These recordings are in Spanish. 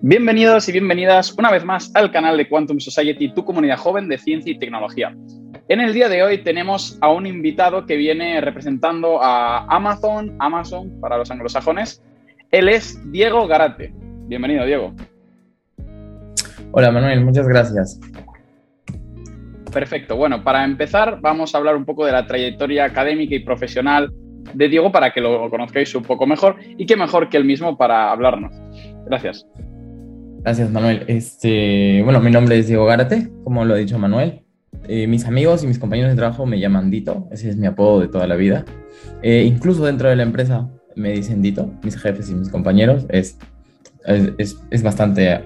Bienvenidos y bienvenidas una vez más al canal de Quantum Society, tu comunidad joven de ciencia y tecnología. En el día de hoy tenemos a un invitado que viene representando a Amazon, Amazon para los anglosajones. Él es Diego Garate. Bienvenido, Diego. Hola, Manuel, muchas gracias. Perfecto. Bueno, para empezar vamos a hablar un poco de la trayectoria académica y profesional de Diego para que lo conozcáis un poco mejor y qué mejor que él mismo para hablarnos. Gracias. Gracias, Manuel. Este, bueno, mi nombre es Diego Gárate, como lo ha dicho Manuel. Eh, mis amigos y mis compañeros de trabajo me llaman Dito, ese es mi apodo de toda la vida. Eh, incluso dentro de la empresa me dicen Dito, mis jefes y mis compañeros. Es, es, es bastante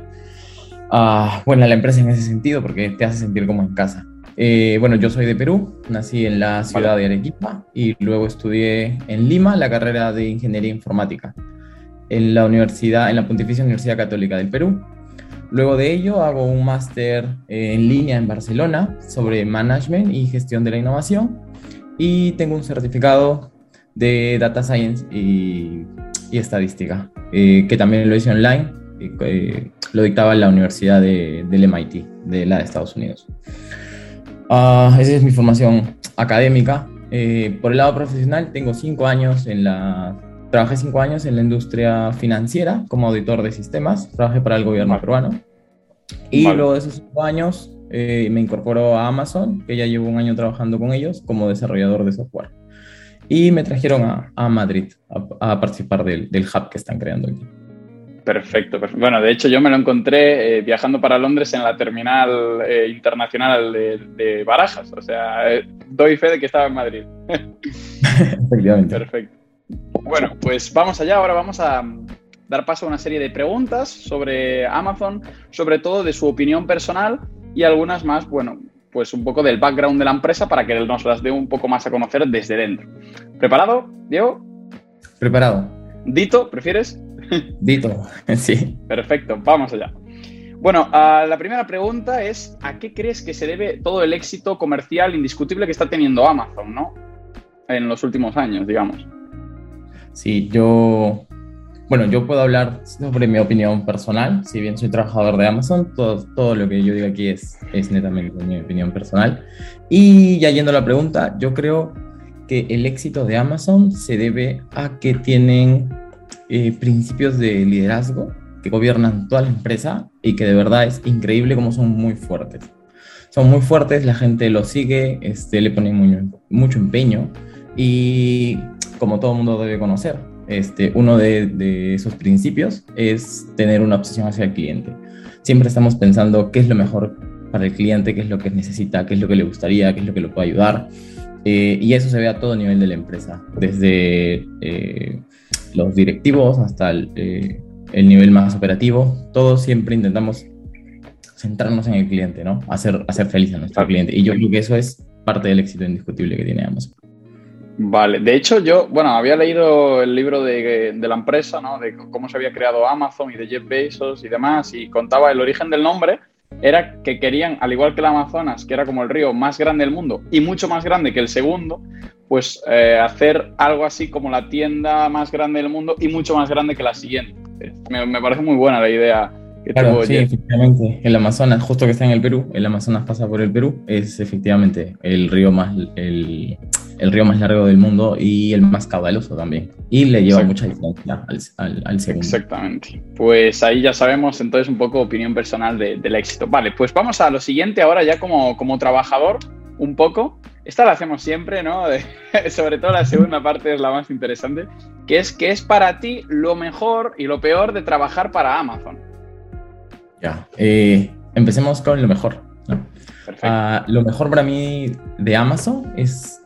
uh, buena la empresa en ese sentido porque te hace sentir como en casa. Eh, bueno, yo soy de Perú, nací en la ciudad de Arequipa y luego estudié en Lima la carrera de Ingeniería Informática en la universidad, en la Pontificia Universidad Católica del Perú. Luego de ello hago un máster en línea en Barcelona sobre Management y Gestión de la Innovación y tengo un certificado de Data Science y, Estadística, eh, que también lo hice online, eh, lo dictaba en la Universidad de, del MIT, de la de Estados Unidos. Uh, esa es mi formación académica. Eh, por el lado profesional, tengo cinco años en la Trabajé cinco años en la industria financiera como auditor de sistemas, trabajé para el gobierno peruano. Y luego de esos cinco años eh, me incorporó a Amazon, que ya llevo un año trabajando con ellos como desarrollador de software. Y me trajeron a, a Madrid a, participar del, del, hub que están creando aquí. Perfecto, Bueno, de hecho yo me lo encontré eh, viajando para Londres en la terminal eh, internacional de, de, Barajas. O sea, doy fe de que estaba en Madrid. Efectivamente. Perfecto. Bueno, pues vamos allá. Ahora vamos a dar paso a una serie de preguntas sobre Amazon, sobre todo de su opinión personal y algunas más, bueno, pues un poco del background de la empresa para que nos las dé un poco más a conocer desde dentro. ¿Preparado, Diego? Preparado. Dito, ¿prefieres? Dito, sí. Perfecto, vamos allá. Bueno, la primera pregunta es, ¿a qué crees que se debe todo el éxito comercial indiscutible que está teniendo Amazon, ¿no? En los últimos años, digamos. Sí, yo, bueno, yo puedo hablar sobre mi opinión personal, si bien soy trabajador de Amazon, todo, todo lo que yo digo aquí es, es netamente mi opinión personal. Y ya yendo a la pregunta, yo creo que el éxito de Amazon se debe a que tienen eh, principios de liderazgo que gobiernan toda la empresa y que de verdad es increíble cómo son muy fuertes. Son muy fuertes, la gente los sigue, este, le ponen mucho, mucho empeño y como todo mundo debe conocer. Este, uno de, esos principios es tener una obsesión hacia el cliente. Siempre estamos pensando qué es lo mejor para el cliente, qué es lo que necesita, qué es lo que le gustaría, qué es lo que lo puede ayudar. Eh, y eso se ve a todo nivel de la empresa, desde eh, los directivos hasta eh, el, nivel más operativo. Todos siempre intentamos centrarnos en el cliente, ¿no? Hacer, hacer feliz a nuestro cliente. Y yo creo que eso es parte del éxito indiscutible que tiene Amazon. Vale, de hecho yo, bueno, había leído el libro de, la empresa, ¿no? De cómo se había creado Amazon y de Jeff Bezos y demás, y contaba el origen del nombre, era que querían, al igual que el Amazonas, que era como el río más grande del mundo y mucho más grande que el segundo, pues eh, hacer algo así como la tienda más grande del mundo y mucho más grande que la siguiente. Me, me parece muy buena la idea claro, sí, efectivamente. El Amazonas, justo que está en el Perú, el Amazonas pasa por el Perú, es efectivamente el río más, el, el río más largo del mundo y el más caudaloso también. Y le lleva mucha distancia al, al, segundo. Exactamente. Pues ahí ya sabemos entonces un poco opinión personal del éxito. Vale, pues vamos a lo siguiente ahora ya como, como trabajador, un poco. Esta la hacemos siempre, ¿no? sobre todo la segunda parte es la más interesante, que es que es para ti lo mejor y lo peor de trabajar para Amazon. Ya, eh, empecemos con lo mejor. Ah, lo mejor para mí de Amazon es,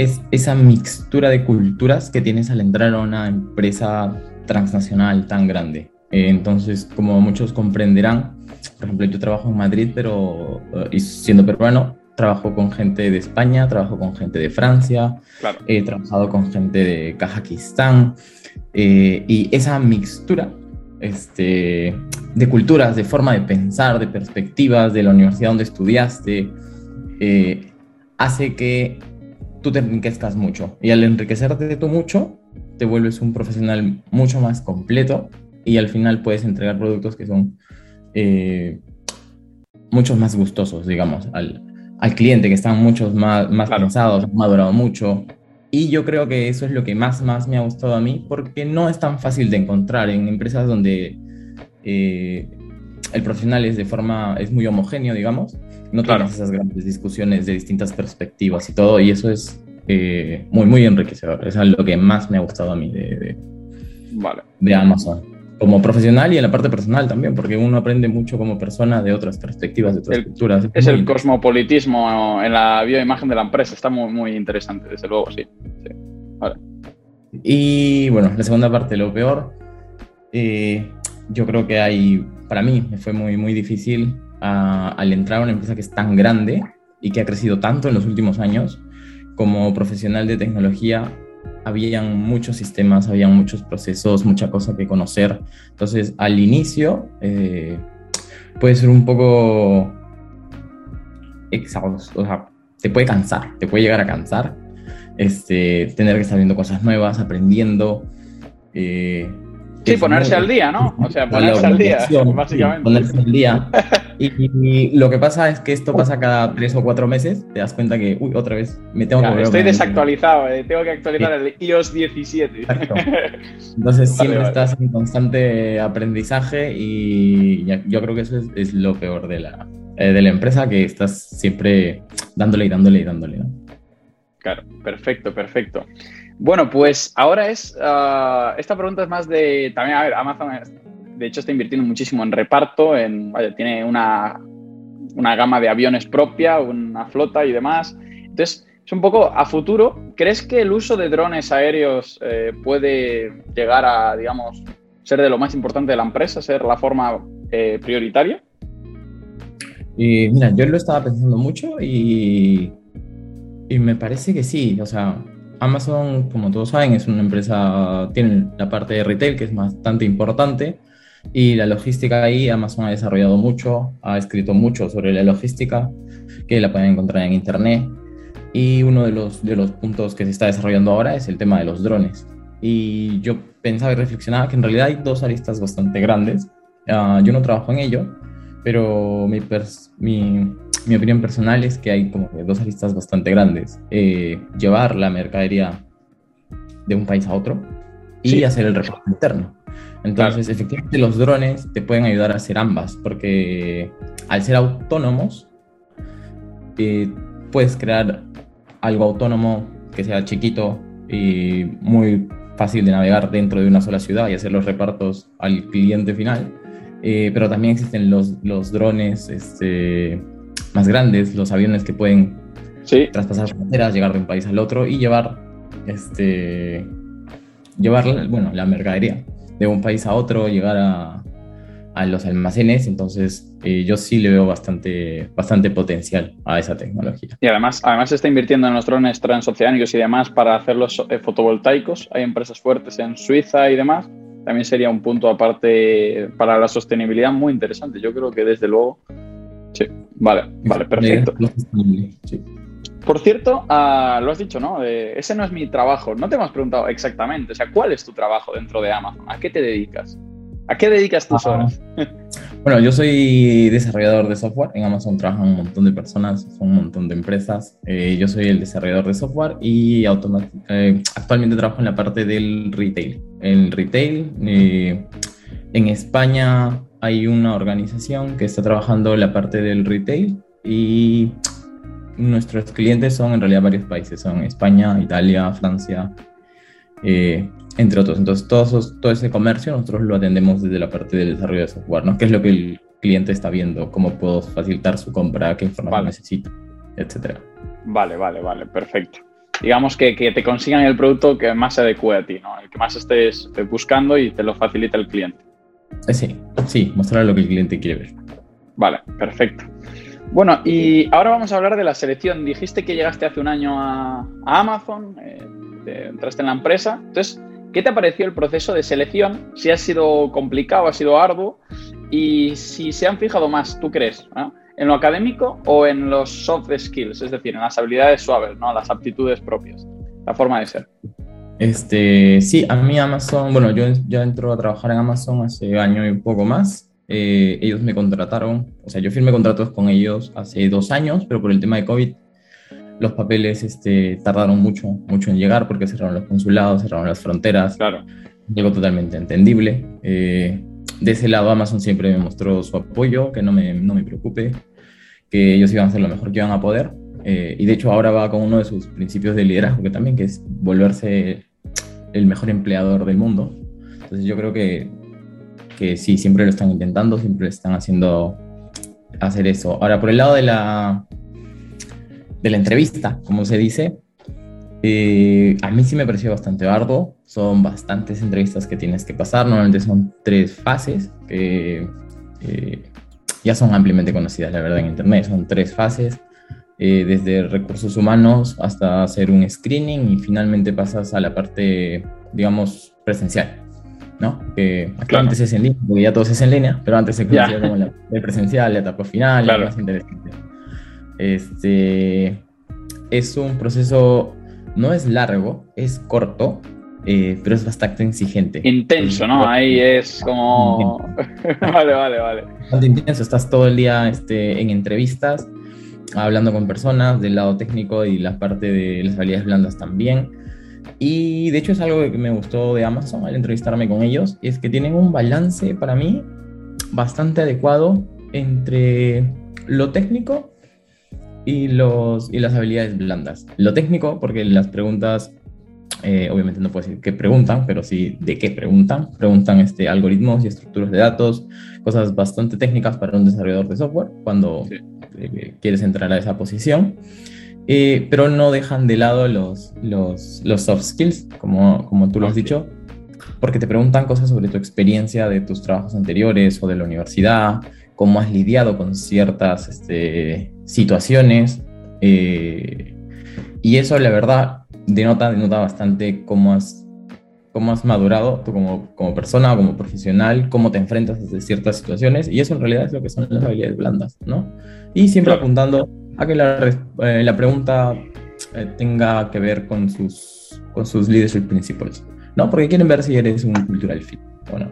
es esa mixtura de culturas que tienes al entrar a una empresa transnacional tan grande. Eh, entonces, como muchos comprenderán, por ejemplo, yo trabajo en Madrid, pero eh, siendo peruano, trabajo con gente de España, trabajo con gente de Francia, he trabajado con gente de Kazajistán, y esa mixtura este, de culturas, de forma de pensar, de perspectivas, de la universidad donde estudiaste, eh, hace que tú te enriquezcas mucho. Y al enriquecerte tú mucho, te vuelves un profesional mucho más completo y al final puedes entregar productos que son eh, muchos más gustosos, digamos, al, al, cliente, que están muchos más, más pensados, han madurado mucho. Y yo creo que eso es lo que más, más me ha gustado a mí, porque no es tan fácil de encontrar en empresas donde eh, el profesional es de forma, es muy homogéneo, digamos. No claro. tienes esas grandes discusiones de distintas perspectivas y todo, y eso es eh, muy, muy enriquecedor. Eso es lo que más me ha gustado a mí de, de, vale. de Amazon como profesional y en la parte personal también, porque uno aprende mucho como persona de otras perspectivas, de otras el, culturas. Es, es el cosmopolitismo en la bioimagen de la empresa, está muy, muy interesante, desde luego, sí. sí. Vale. Y bueno, la segunda parte, lo peor, eh, yo creo que hay, para mí me fue muy, muy difícil uh, al entrar a una empresa que es tan grande y que ha crecido tanto en los últimos años, como profesional de tecnología, habían muchos sistemas, habían muchos procesos, mucha cosa que conocer. Entonces, al inicio eh, puede ser un poco exhausto, o sea, te puede cansar, te puede llegar a cansar, este, tener que estar viendo cosas nuevas, aprendiendo. Eh, sí, ponerse al día, ¿no? O sea, ponerse al día, básicamente. Ponerse al día. Y, lo que pasa es que esto pasa cada tres o cuatro meses, te das cuenta que, uy, otra vez me tengo claro, que Estoy desactualizado, eh, tengo que actualizar sí. el iOS 17. Exacto. Entonces siempre vale, estás en constante aprendizaje y yo creo que eso es, es lo peor de la, eh, de la empresa, que estás siempre dándole y dándole y dándole. ¿no? Claro, perfecto, perfecto. Bueno, pues ahora es, uh, esta pregunta es más de, también, a ver, Amazon de hecho está invirtiendo muchísimo en reparto, en, tiene una, una, gama de aviones propia, una flota y demás. Entonces, es un poco a futuro. ¿Crees que el uso de drones aéreos eh, puede llegar a, digamos, ser de lo más importante de la empresa, ser la forma eh, prioritaria? Y mira, yo lo estaba pensando mucho y, y me parece que sí. O sea, Amazon, como todos saben, es una empresa, tiene la parte de retail que es bastante importante y la logística ahí, Amazon ha desarrollado mucho, ha escrito mucho sobre la logística, que la pueden encontrar en internet. Y uno de los, de los puntos que se está desarrollando ahora es el tema de los drones. Y yo pensaba y reflexionaba que en realidad hay dos aristas bastante grandes. Uh, yo no trabajo en ello, pero mi, mi, mi, opinión personal es que hay como dos aristas bastante grandes. Eh, llevar la mercadería de un país a otro y sí. hacer el reparto interno. Entonces, claro. efectivamente, los drones te pueden ayudar a hacer ambas, porque al ser autónomos, eh, puedes crear algo autónomo que sea chiquito y muy fácil de navegar dentro de una sola ciudad y hacer los repartos al cliente final. Eh, pero también existen los, los drones este, más grandes, los aviones que pueden sí. traspasar fronteras, llegar de un país al otro y llevar, este, llevar bueno, la mercadería de un país a otro, llegar a, a los almacenes, entonces eh, yo sí le veo bastante, bastante potencial a esa tecnología. Y además, además se está invirtiendo en los drones transoceánicos y demás para hacerlos eh, fotovoltaicos. Hay empresas fuertes en Suiza y demás. También sería un punto aparte para la sostenibilidad muy interesante. Yo creo que desde luego... Sí, vale, vale, perfecto. Sí. Por cierto, uh, lo has dicho, ¿no? Eh, ese no es mi trabajo. No te hemos preguntado exactamente, o sea, ¿cuál es tu trabajo dentro de Amazon? ¿A qué te dedicas? ¿A qué dedicas tus ah, horas? bueno, yo soy desarrollador de software. En Amazon trabajan un montón de personas, son un montón de empresas. Eh, yo soy el desarrollador de software y eh, actualmente trabajo en la parte del retail. El retail, en España hay una organización que está trabajando la parte del retail y nuestros clientes son en realidad varios países, son España, Italia, Francia, eh, entre otros. Entonces, todo, ese comercio nosotros lo atendemos desde la parte del desarrollo de software, ¿no? ¿Qué es lo que el cliente está viendo? ¿Cómo puedo facilitar su compra? ¿Qué información vale. necesita? Etcétera. Vale, vale, vale, perfecto. Digamos que, que, te consigan el producto que más se adecue a ti, ¿no? El que más estés buscando y te lo facilita el cliente. Eh, sí, sí, mostrar lo que el cliente quiere ver. Vale, perfecto. Bueno, y ahora vamos a hablar de la selección. Dijiste que llegaste hace un año a, Amazon, eh, te, entraste en la empresa. Entonces, ¿qué te pareció el proceso de selección? Si ha sido complicado, ha sido arduo, y si se han fijado más, ¿tú crees? ¿En lo académico o en los soft skills? Es decir, en las habilidades suaves, ¿no? las aptitudes propias, la forma de ser. Este, sí, a mí Amazon, bueno, yo, yo entro a trabajar en Amazon hace año y poco más. Eh, ellos me contrataron, o sea, yo firmé contratos con ellos hace dos años, pero por el tema de COVID, los papeles este, tardaron mucho, mucho en llegar porque cerraron los consulados, cerraron las fronteras. Claro. Llegó totalmente entendible. Eh, de ese lado, Amazon siempre me mostró su apoyo, que no me, no me preocupe, que ellos iban a hacer lo mejor que iban a poder. Eh, y de hecho ahora va con uno de sus principios de liderazgo, que también que es volverse el mejor empleador del mundo. Entonces yo creo que, que sí, siempre lo están intentando, siempre están haciendo hacer eso. Ahora, por el lado de la, de la entrevista, como se dice, eh, a mí sí me pareció bastante arduo. Son bastantes entrevistas que tienes que pasar. Normalmente son tres fases que eh, ya son ampliamente conocidas, la verdad, en Internet. Son tres fases. Eh, desde recursos humanos hasta hacer un screening y finalmente pasas a la parte, digamos, presencial, ¿no? Que antes es en línea, porque ya todo es en línea, pero antes se conocía como la presencial, la etapa final, claro. más interesante. Este, es un proceso, no es largo, es corto, eh, pero es bastante exigente. Intenso, ¿no? Ahí es como... vale, vale, vale. Bastante intenso, estás todo el día este, en entrevistas, hablando con personas del lado técnico y la parte de las habilidades blandas también. Y de hecho es algo que me gustó de Amazon al entrevistarme con ellos, es que tienen un balance para mí bastante adecuado entre lo técnico y, los, y las habilidades blandas. Lo técnico, porque las preguntas, eh, obviamente no puedo decir qué preguntan, pero sí de qué preguntan. Preguntan este, algoritmos y estructuras de datos, cosas bastante técnicas para un desarrollador de software cuando eh, quieres entrar a esa posición. Eh, pero no dejan de lado los, los, los soft skills, como, como tú lo has dicho, porque te preguntan cosas sobre tu experiencia de tus trabajos anteriores o de la universidad, cómo has lidiado con ciertas este, situaciones. Eh, y eso, la verdad, denota, denota bastante cómo has, cómo has madurado tú como, como persona, como profesional, cómo te enfrentas a ciertas situaciones. Y eso en realidad es lo que son las habilidades blandas, ¿no? Y siempre apuntando a que la, eh, la pregunta eh, tenga que ver con sus, con sus leadership principles, ¿no? Porque quieren ver si eres un cultural fit o no.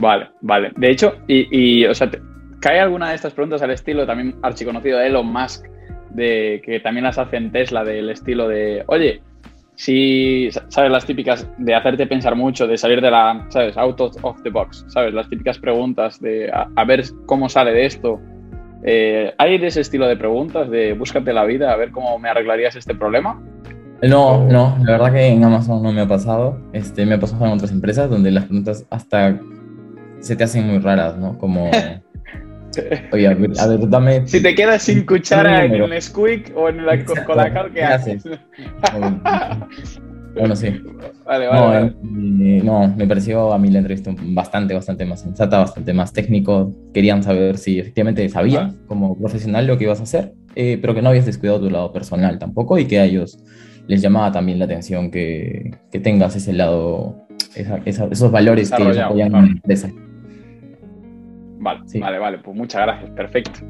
Vale, vale. De hecho, y, o sea, ¿cae alguna de estas preguntas al estilo también archiconocido de Elon Musk, de que también las hace en Tesla, del estilo de, oye, si, ¿sabes? Las típicas de hacerte pensar mucho, de salir de la, ¿sabes? Out of the box, ¿sabes? Las típicas preguntas de a, ver cómo sale de esto. Eh, ¿Hay de ese estilo de preguntas de búscate la vida, a ver cómo me arreglarías este problema? No, no, la verdad que en Amazon no me ha pasado. Este, me ha pasado en otras empresas donde las preguntas hasta se te hacen muy raras, ¿no? Como... Oye, a ver, dame... Si te quedas sin cuchara en el squeak o en la, con, la cal, ¿qué, haces? bueno, sí. Vale, vale, no, eh, no, me pareció a mí la entrevista bastante, bastante más sensata, bastante más técnico. Querían saber si efectivamente sabías como profesional lo que ibas a hacer, eh, pero que no habías descuidado tu lado personal tampoco y que a ellos les llamaba también la atención que, que tengas ese lado, esos valores que ellos apoyan en la empresa. Vale, vale, vale, pues muchas gracias, perfecto.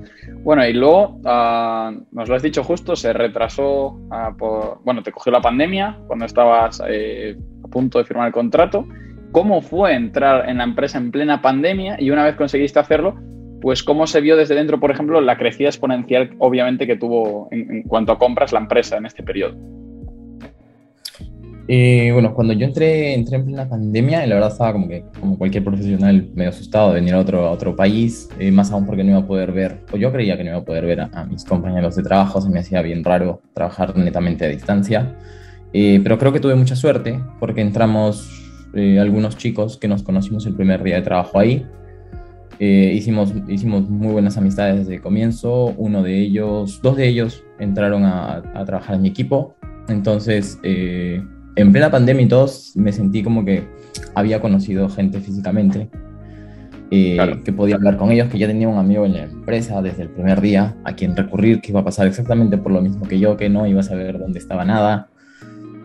Bueno, y luego, uh, nos lo has dicho justo, se retrasó, uh, por, bueno, te cogió la pandemia cuando estabas eh, a punto de firmar el contrato. ¿Cómo fue entrar en la empresa en plena pandemia y una vez conseguiste hacerlo, pues cómo se vio desde dentro, por ejemplo, la crecida exponencial, obviamente, que tuvo en, en cuanto a compras la empresa en este periodo? Eh, bueno, cuando yo entré, entré en plena pandemia, la verdad estaba como que, como cualquier profesional, medio asustado de venir a otro, a otro país, eh, más aún porque no iba a poder ver, o yo creía que no iba a poder ver a, mis compañeros de trabajo, se me hacía bien raro trabajar netamente a distancia, eh, pero creo que tuve mucha suerte porque entramos algunos chicos que nos conocimos el primer día de trabajo ahí, hicimos, hicimos muy buenas amistades desde el comienzo, uno de ellos, dos de ellos entraron a, a trabajar en mi equipo, entonces en plena pandemia y todos me sentí como que había conocido gente físicamente, eh, que podía hablar con ellos, que ya tenía un amigo en la empresa desde el primer día a quien recurrir, que iba a pasar exactamente por lo mismo que yo, que no iba a saber dónde estaba nada.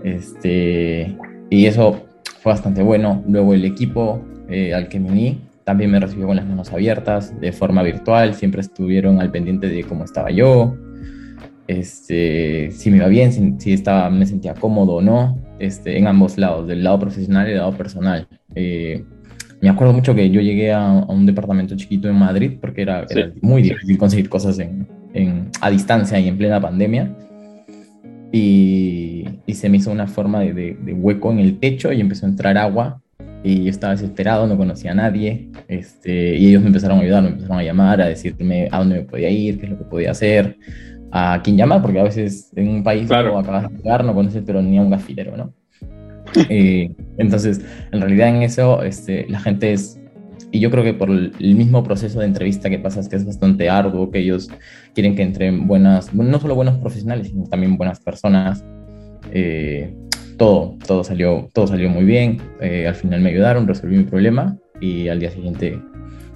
Este, y eso fue bastante bueno. Luego el equipo eh, al que me uní también me recibió con las manos abiertas, de forma virtual, siempre estuvieron al pendiente de cómo estaba yo, este, si me iba bien, si, estaba, me sentía cómodo o no. Este, en ambos lados, del lado profesional y del lado personal. Eh, me acuerdo mucho que yo llegué a, un departamento chiquito en Madrid porque era, muy difícil conseguir cosas en, en, a distancia y en plena pandemia. Y, y se me hizo una forma de, de, hueco en el techo y empezó a entrar agua y yo estaba desesperado, no conocía a nadie, este, y ellos me empezaron a ayudar, me empezaron a llamar, a decirme a dónde me podía ir, qué es lo que podía hacer, a quién llamar, porque a veces en un país claro. acabas de llegar, no conoces pero ni a un gafilero, ¿no? Eh, entonces, en realidad en eso este, la gente es, y yo creo que por el mismo proceso de entrevista que pasas, que es bastante arduo, que ellos quieren que entren buenas, no solo buenos profesionales, sino también buenas personas. Eh, todo, todo salió, todo salió muy bien. Eh, al final me ayudaron, resolví mi problema y al día siguiente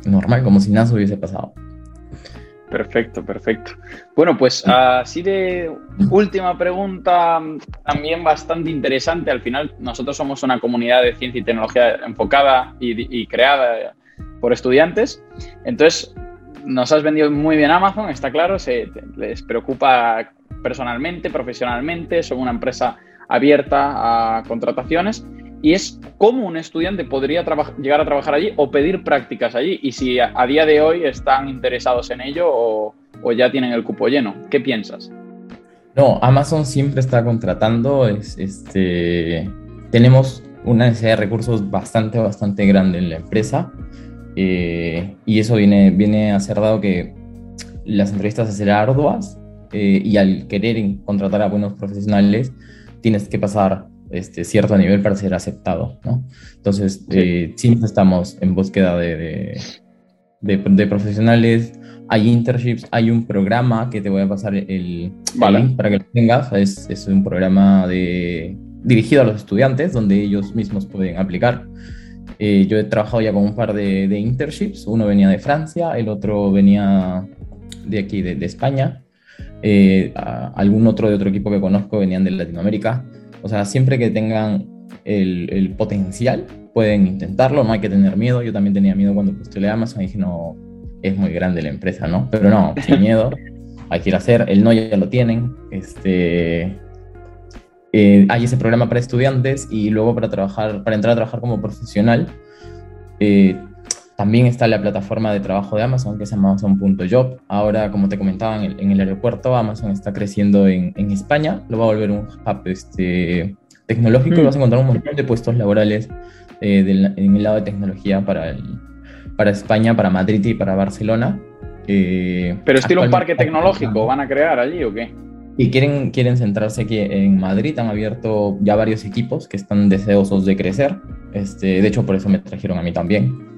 normal, como si nada hubiese pasado. Perfecto, perfecto. Bueno, pues así de última pregunta, también bastante interesante. Al final, nosotros somos una comunidad de ciencia y tecnología enfocada y, creada por estudiantes. Entonces, nos has vendido muy bien Amazon, está claro, se, les preocupa personalmente, profesionalmente, son una empresa abierta a contrataciones y es cómo un estudiante podría llegar a trabajar allí o pedir prácticas allí y si a, día de hoy están interesados en ello o, ya tienen el cupo lleno. ¿Qué piensas? No, Amazon siempre está contratando, este, tenemos una necesidad de recursos bastante, bastante grande en la empresa eh, y eso viene, viene a ser dado que las entrevistas a ser arduas eh, y al querer contratar a buenos profesionales tienes que pasar este, cierto nivel para ser aceptado, ¿no? Entonces, eh, siempre estamos en búsqueda de, de, profesionales, hay internships, hay un programa que te voy a pasar el, link para que lo tengas, es, es, un programa de, dirigido a los estudiantes donde ellos mismos pueden aplicar. Eh, yo he trabajado ya con un par de, de, internships, uno venía de Francia, el otro venía de aquí, de, de España, eh, algún otro de otro equipo que conozco venían de Latinoamérica. O sea, siempre que tengan el, potencial, pueden intentarlo, no hay que tener miedo. Yo también tenía miedo cuando postulé a Amazon y dije, no, es muy grande la empresa, ¿no? Pero no, sin miedo, hay que ir a hacer. El no ya lo tienen. Este, eh, hay ese programa para estudiantes y luego para trabajar, para entrar a trabajar como profesional. Eh, también está la plataforma de trabajo de Amazon, que es amazon.job. Ahora, como te comentaba, en el, aeropuerto Amazon está creciendo en, España. Lo va a volver un hub este, tecnológico y mm. vas a encontrar un montón de puestos laborales eh, en el lado de tecnología para, para España, para Madrid y para Barcelona. Eh, ¿Pero estilo un parque tecnológico van a crear allí o qué? Y quieren, quieren centrarse aquí en Madrid, han abierto ya varios equipos que están deseosos de crecer. Este, de hecho, por eso me trajeron a mí también.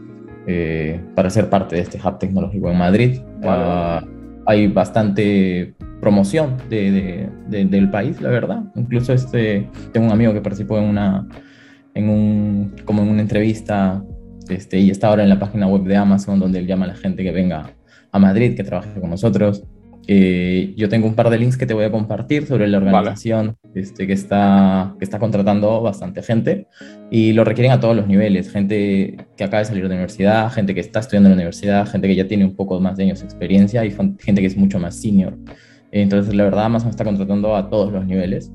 Eh, para ser parte de este hub tecnológico en Madrid. Ah, hay bastante promoción de, del país, la verdad. Incluso este, tengo un amigo que participó en una, en un, como en una entrevista este, y está ahora en la página web de Amazon donde él llama a la gente que venga a Madrid, que trabaje con nosotros. Eh, yo tengo un par de links que te voy a compartir sobre la organización este, que, está, que está contratando bastante gente y lo requieren a todos los niveles, gente que acaba de salir de la universidad, gente que está estudiando en la universidad, gente que ya tiene un poco más de años de experiencia y gente que es mucho más senior. Entonces, la verdad, Amazon está contratando a todos los niveles.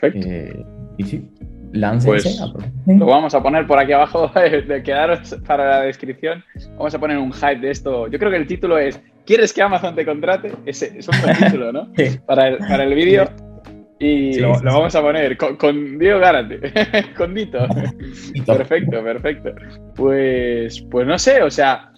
Perfecto. Eh, y sí, láncense. Pues, lo vamos a poner por aquí abajo, de quedaros para la descripción. Vamos a poner un hype de esto. Yo creo que el título es ¿Quieres que Amazon te contrate? Ese es un buen título, ¿no? Para el, para el vídeo. Y lo, vamos a poner con, con Diego Gárate, con Dito. perfecto, perfecto. Pues, pues no sé, o sea,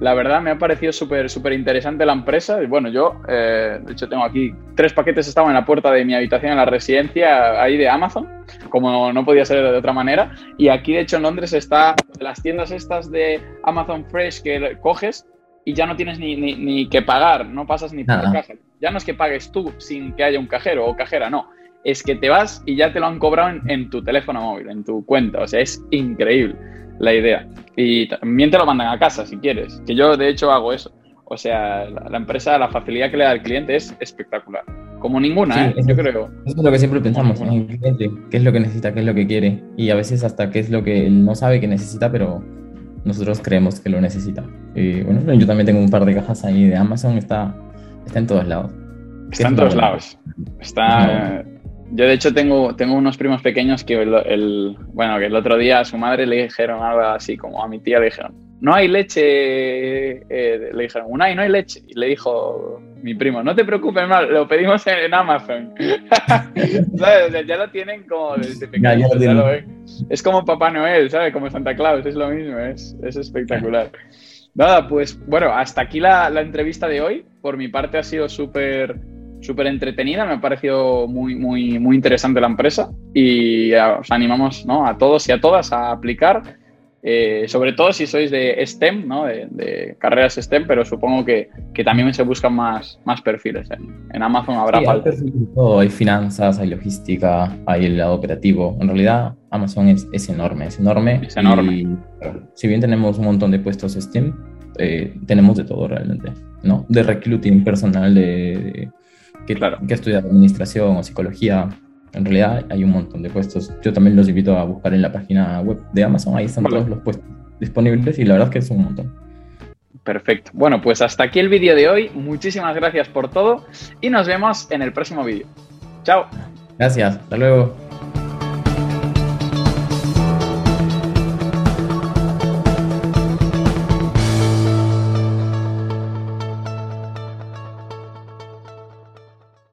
la verdad me ha parecido súper súper interesante la empresa. Y bueno, yo, eh, de hecho, tengo aquí tres paquetes, estaban en la puerta de mi habitación en la residencia ahí de Amazon, como no podía ser de otra manera. Y aquí, de hecho, en Londres está las tiendas estas de Amazon Fresh que coges y ya no tienes ni, ni, que pagar, no pasas ni por caja. Ya no es que pagues tú sin que haya un cajero o cajera, no. Es que te vas y ya te lo han cobrado en, tu teléfono móvil, en tu cuenta. O sea, es increíble la idea. Y también te lo mandan a casa si quieres, que yo de hecho hago eso. O sea, la, empresa, la facilidad que le da al cliente es espectacular. Como ninguna, ¿eh? yo creo. Eso es lo que siempre pensamos en el cliente, qué es lo que necesita, qué es lo que quiere. Y a veces hasta qué es lo que él no sabe que necesita, pero nosotros creemos que lo necesita. Y bueno, yo también tengo un par de cajas ahí de Amazon, está, está en todos lados. Está en todos lados. Está, Yo, de hecho, tengo, tengo unos primos pequeños que el, bueno, que el otro día a su madre le dijeron algo así, como a mi tía le dijeron, no hay leche, eh, le dijeron, hay, no hay leche. Y le dijo mi primo, no te preocupes mal, lo pedimos en, Amazon. ya lo tienen como desde pequeño, Es como Papá Noel, ¿sabes? Como Santa Claus, es lo mismo, es, es espectacular. Nada, pues bueno, hasta aquí la, la entrevista de hoy. Por mi parte ha sido súper súper entretenida, me ha parecido muy, muy, muy interesante la empresa y os animamos ¿no? a todos y a todas a aplicar, eh, sobre todo si sois de STEM, ¿no? de, carreras STEM, pero supongo que, que, también se buscan más, más perfiles. En, Amazon habrá falta. Hay finanzas, hay logística, hay el lado operativo. En realidad Amazon es, es enorme, es enorme. Es enorme. Y, si bien tenemos un montón de puestos STEM, eh, tenemos de todo realmente, ¿no? De recruiting personal, de que, claro. que estudiar administración o psicología. En realidad hay un montón de puestos. Yo también los invito a buscar en la página web de Amazon. Ahí están todos los puestos disponibles y la verdad es que es un montón. Perfecto. Bueno, pues hasta aquí el vídeo de hoy. Muchísimas gracias por todo y nos vemos en el próximo vídeo. Chao. Gracias. Hasta luego.